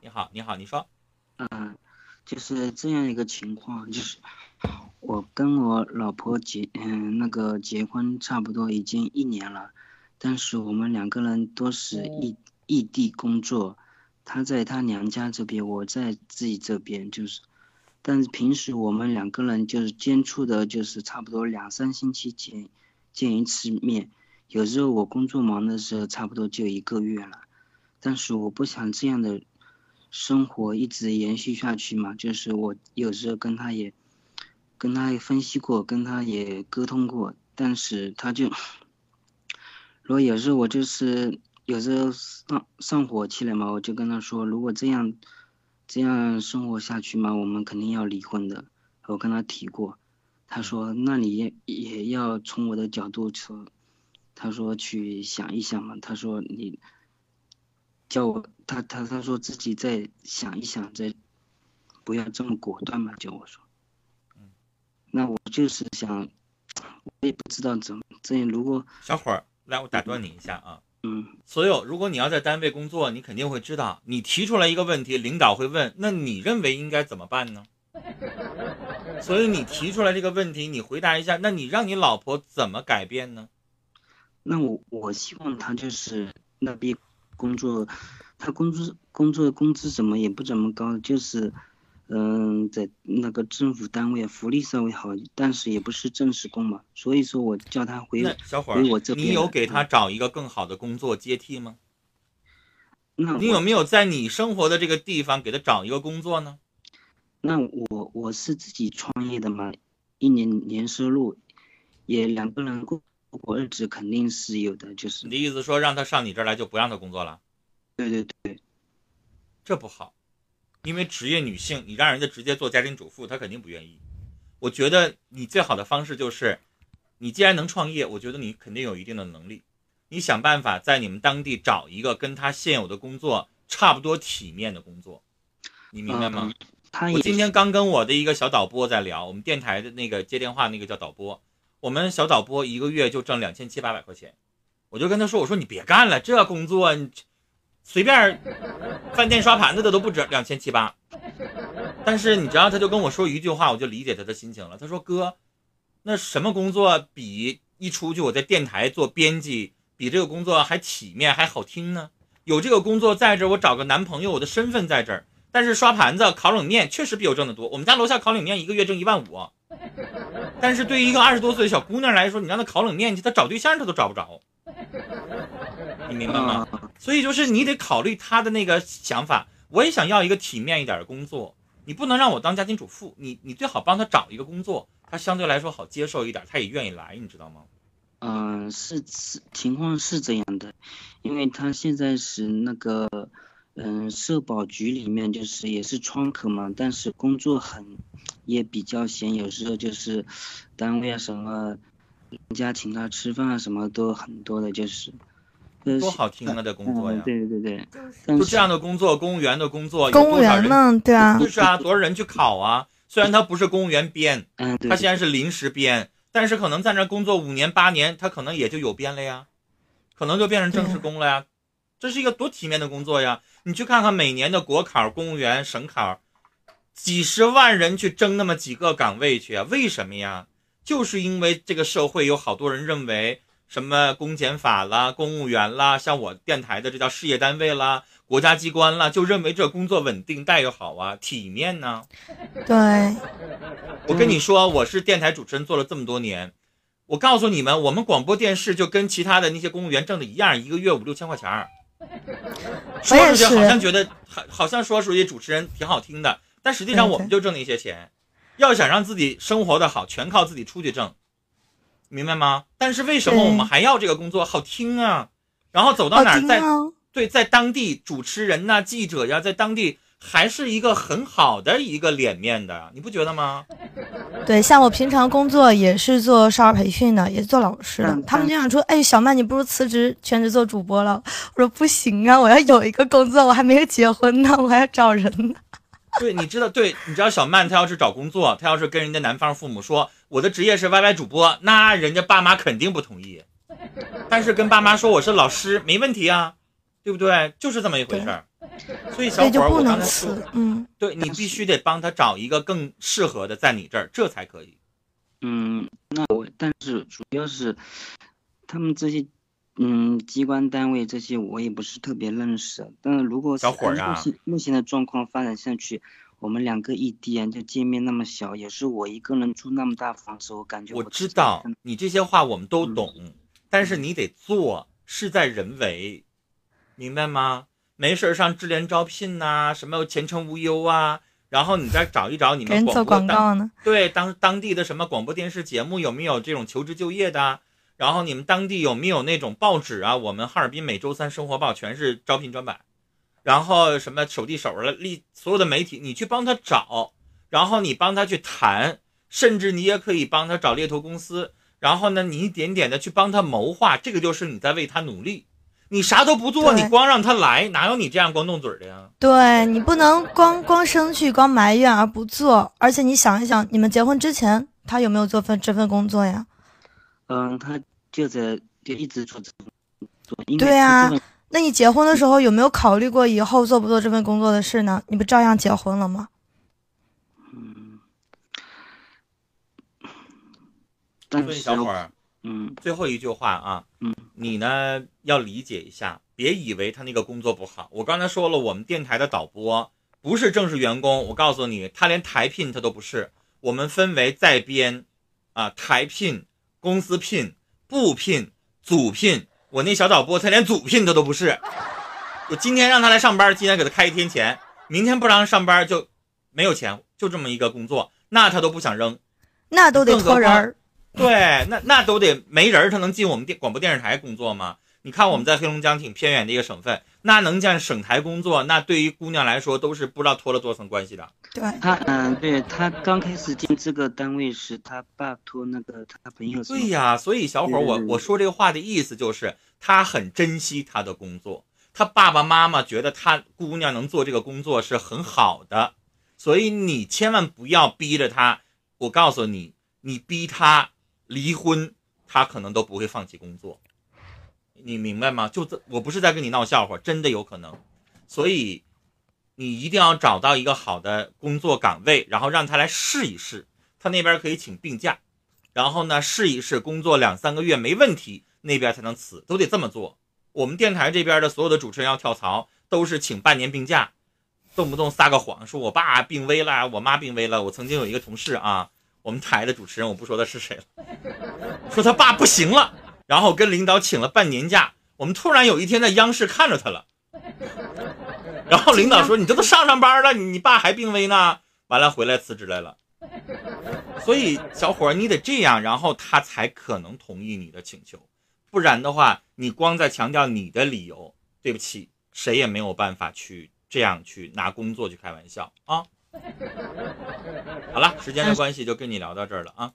你好，你好，你说。嗯，就是这样一个情况，就是我跟我老婆结嗯那个结婚差不多已经一年了，但是我们两个人都是异异地工作，她在她娘家这边，我在自己这边，就是，但是平时我们两个人就是接触的，就是差不多两三星期见见一次面，有时候我工作忙的时候，差不多就一个月了。但是我不想这样的生活一直延续下去嘛，就是我有时候跟他也跟他也分析过，跟他也沟通过，但是他就，如果有时候我就是有时候上上火气了嘛，我就跟他说，如果这样这样生活下去嘛，我们肯定要离婚的。我跟他提过，他说那你也也要从我的角度说，他说去想一想嘛，他说你。叫我他他他说自己再想一想，再不要这么果断嘛。叫我说，嗯，那我就是想，我也不知道怎么这如果小伙儿来，我打断你一下啊，嗯，所有如果你要在单位工作，你肯定会知道，你提出来一个问题，领导会问，那你认为应该怎么办呢？所以你提出来这个问题，你回答一下，那你让你老婆怎么改变呢？那我我希望他就是那边。工作，他工资工作工资怎么也不怎么高，就是，嗯，在那个政府单位福利稍微好，但是也不是正式工嘛，所以说我叫他回回我这边。你有给他找一个更好的工作接替吗？那你有没有在你生活的这个地方给他找一个工作呢？那我我是自己创业的嘛，一年年收入也两个人过。过日子肯定是有的，就是你的意思说让他上你这儿来就不让他工作了？对对对，这不好，因为职业女性，你让人家直接做家庭主妇，她肯定不愿意。我觉得你最好的方式就是，你既然能创业，我觉得你肯定有一定的能力，你想办法在你们当地找一个跟他现有的工作差不多体面的工作，你明白吗？我今天刚跟我的一个小导播在聊，我们电台的那个接电话那个叫导播。我们小导播一个月就挣两千七八百块钱，我就跟他说：“我说你别干了，这工作你随便饭店刷盘子的都不止两千七八。”但是你知道，他就跟我说一句话，我就理解他的心情了。他说：“哥，那什么工作比一出去我在电台做编辑，比这个工作还体面还好听呢？有这个工作在这儿，我找个男朋友，我的身份在这儿。但是刷盘子、烤冷面确实比我挣得多。我们家楼下烤冷面一个月挣一万五。” 但是对于一个二十多岁的小姑娘来说，你让她烤冷面去，她找对象她都找不着，你明白吗？所以就是你得考虑她的那个想法。我也想要一个体面一点的工作，你不能让我当家庭主妇，你你最好帮她找一个工作，她相对来说好接受一点，她也愿意来，你知道吗？嗯，是是，情况是这样的，因为她现在是那个。嗯，社保局里面就是也是窗口嘛，但是工作很也比较闲，有时候就是单位啊什么，人家请他吃饭啊什么都很多的，就是。多好听啊，的工作呀！对对对就这样的工作，公务员的工作，公务员呢？对啊，就是啊，多少人去考啊？虽然他不是公务员编，嗯，他现在是临时编，但是可能在那工作五年八年，他可能也就有编了呀，可能就变成正式工了呀。这是一个多体面的工作呀！你去看看每年的国考、公务员、省考，几十万人去争那么几个岗位去啊？为什么呀？就是因为这个社会有好多人认为什么公检法啦、公务员啦，像我电台的这叫事业单位啦、国家机关啦，就认为这工作稳定、待遇好啊、体面呢。对，我跟你说，我是电台主持人做了这么多年，我告诉你们，我们广播电视就跟其他的那些公务员挣的一样，一个月五六千块钱儿。说出去好像觉得好，好像说出去主持人挺好听的，但实际上我们就挣那些钱。要想让自己生活的好，全靠自己出去挣，明白吗？但是为什么我们还要这个工作？好听啊！然后走到哪儿，在对，在当地主持人呐、记者呀，在当地。还是一个很好的一个脸面的，你不觉得吗？对，像我平常工作也是做少儿培训的，也是做老师的。他们就想说：“哎，小曼，你不如辞职全职做主播了。”我说：“不行啊，我要有一个工作，我还没有结婚呢，我还要找人呢。”对，你知道，对，你知道小曼她要是找工作，她要是跟人家男方父母说我的职业是 YY 主播，那人家爸妈肯定不同意。但是跟爸妈说我是老师，没问题啊，对不对？就是这么一回事儿。所以小伙儿，所以就不能我刚才说，嗯，对你必须得帮他找一个更适合的，在你这儿，这才可以。嗯，那我但是主要是他们这些嗯机关单位这些我也不是特别认识，但是如果是小伙儿啊目前目前的状况发展下去，我们两个异地啊，就见面那么小，也是我一个人住那么大房子，我感觉我知道你这些话我们都嗯懂，但是你得做，事在人为，明白吗？没事儿上智联招聘呐、什么前程无忧啊，然后你再找一找你给人做们广播当广告呢。对当当地的什么广播电视节目有没有这种求职就业的啊？然后你们当地有没有那种报纸啊？我们哈尔滨每周三生活报全是招聘专版，然后什么手递手了，立所有的媒体你去帮他找，然后你帮他去谈，甚至你也可以帮他找猎头公司，然后呢，你一点点的去帮他谋划，这个就是你在为他努力。你啥都不做，你光让他来，哪有你这样光动嘴的呀？对你不能光光生气、光埋怨而不做，而且你想一想，你们结婚之前他有没有做份这份工作呀？嗯，他就在就一直做这份工作，对啊他这份那你结婚的时候有没有考虑过以后做不做这份工作的事呢？你不照样结婚了吗？嗯，但所以是小伙儿，嗯最后一句话啊，嗯，你呢要理解一下，别以为他那个工作不好。我刚才说了，我们电台的导播不是正式员工，我告诉你，他连台聘他都不是。我们分为在编，啊，台聘、公司聘、部聘、组聘。我那小导播他连组聘他都不是。我今天让他来上班，今天给他开一天钱，明天不让他上班就没有钱，就这么一个工作，那他都不想扔。那都得托人儿。对，那那都得没人儿，他能进我们电广播电视台工作吗？你看我们在黑龙江挺偏远的一个省份，那能进省台工作，那对于姑娘来说都是不知道托了多层关系的。对，他嗯，对他刚开始进这个单位时，他爸托那个他朋友对呀，所以小伙儿，我嗯我说这个话的意思就是，他很珍惜他的工作，他爸爸妈妈觉得他姑娘能做这个工作是很好的，所以你千万不要逼着他。我告诉你，你逼他离婚，他可能都不会放弃工作。你明白吗？就这，我不是在跟你闹笑话，真的有可能。所以你一定要找到一个好的工作岗位，然后让他来试一试，他那边可以请病假。然后呢，试一试工作两三个月没问题，那边才能辞，都得这么做。我们电台这边的所有的主持人要跳槽，都是请半年病假，动不动撒个谎，说我爸病危了，我妈病危了。我曾经有一个同事啊，我们台的主持人，我不说他是谁了，说他爸不行了，然后跟领导请了半年假。我们突然有一天在央视看着他了，然后领导说：“你这都上上班了，你你爸还病危呢。”完了回来辞职来了。所以小伙儿，你得这样，然后他才可能同意你的请求，不然的话，你光在强调你的理由，对不起，谁也没有办法去这样去拿工作去开玩笑啊。好了，时间的关系就跟你聊到这儿了啊。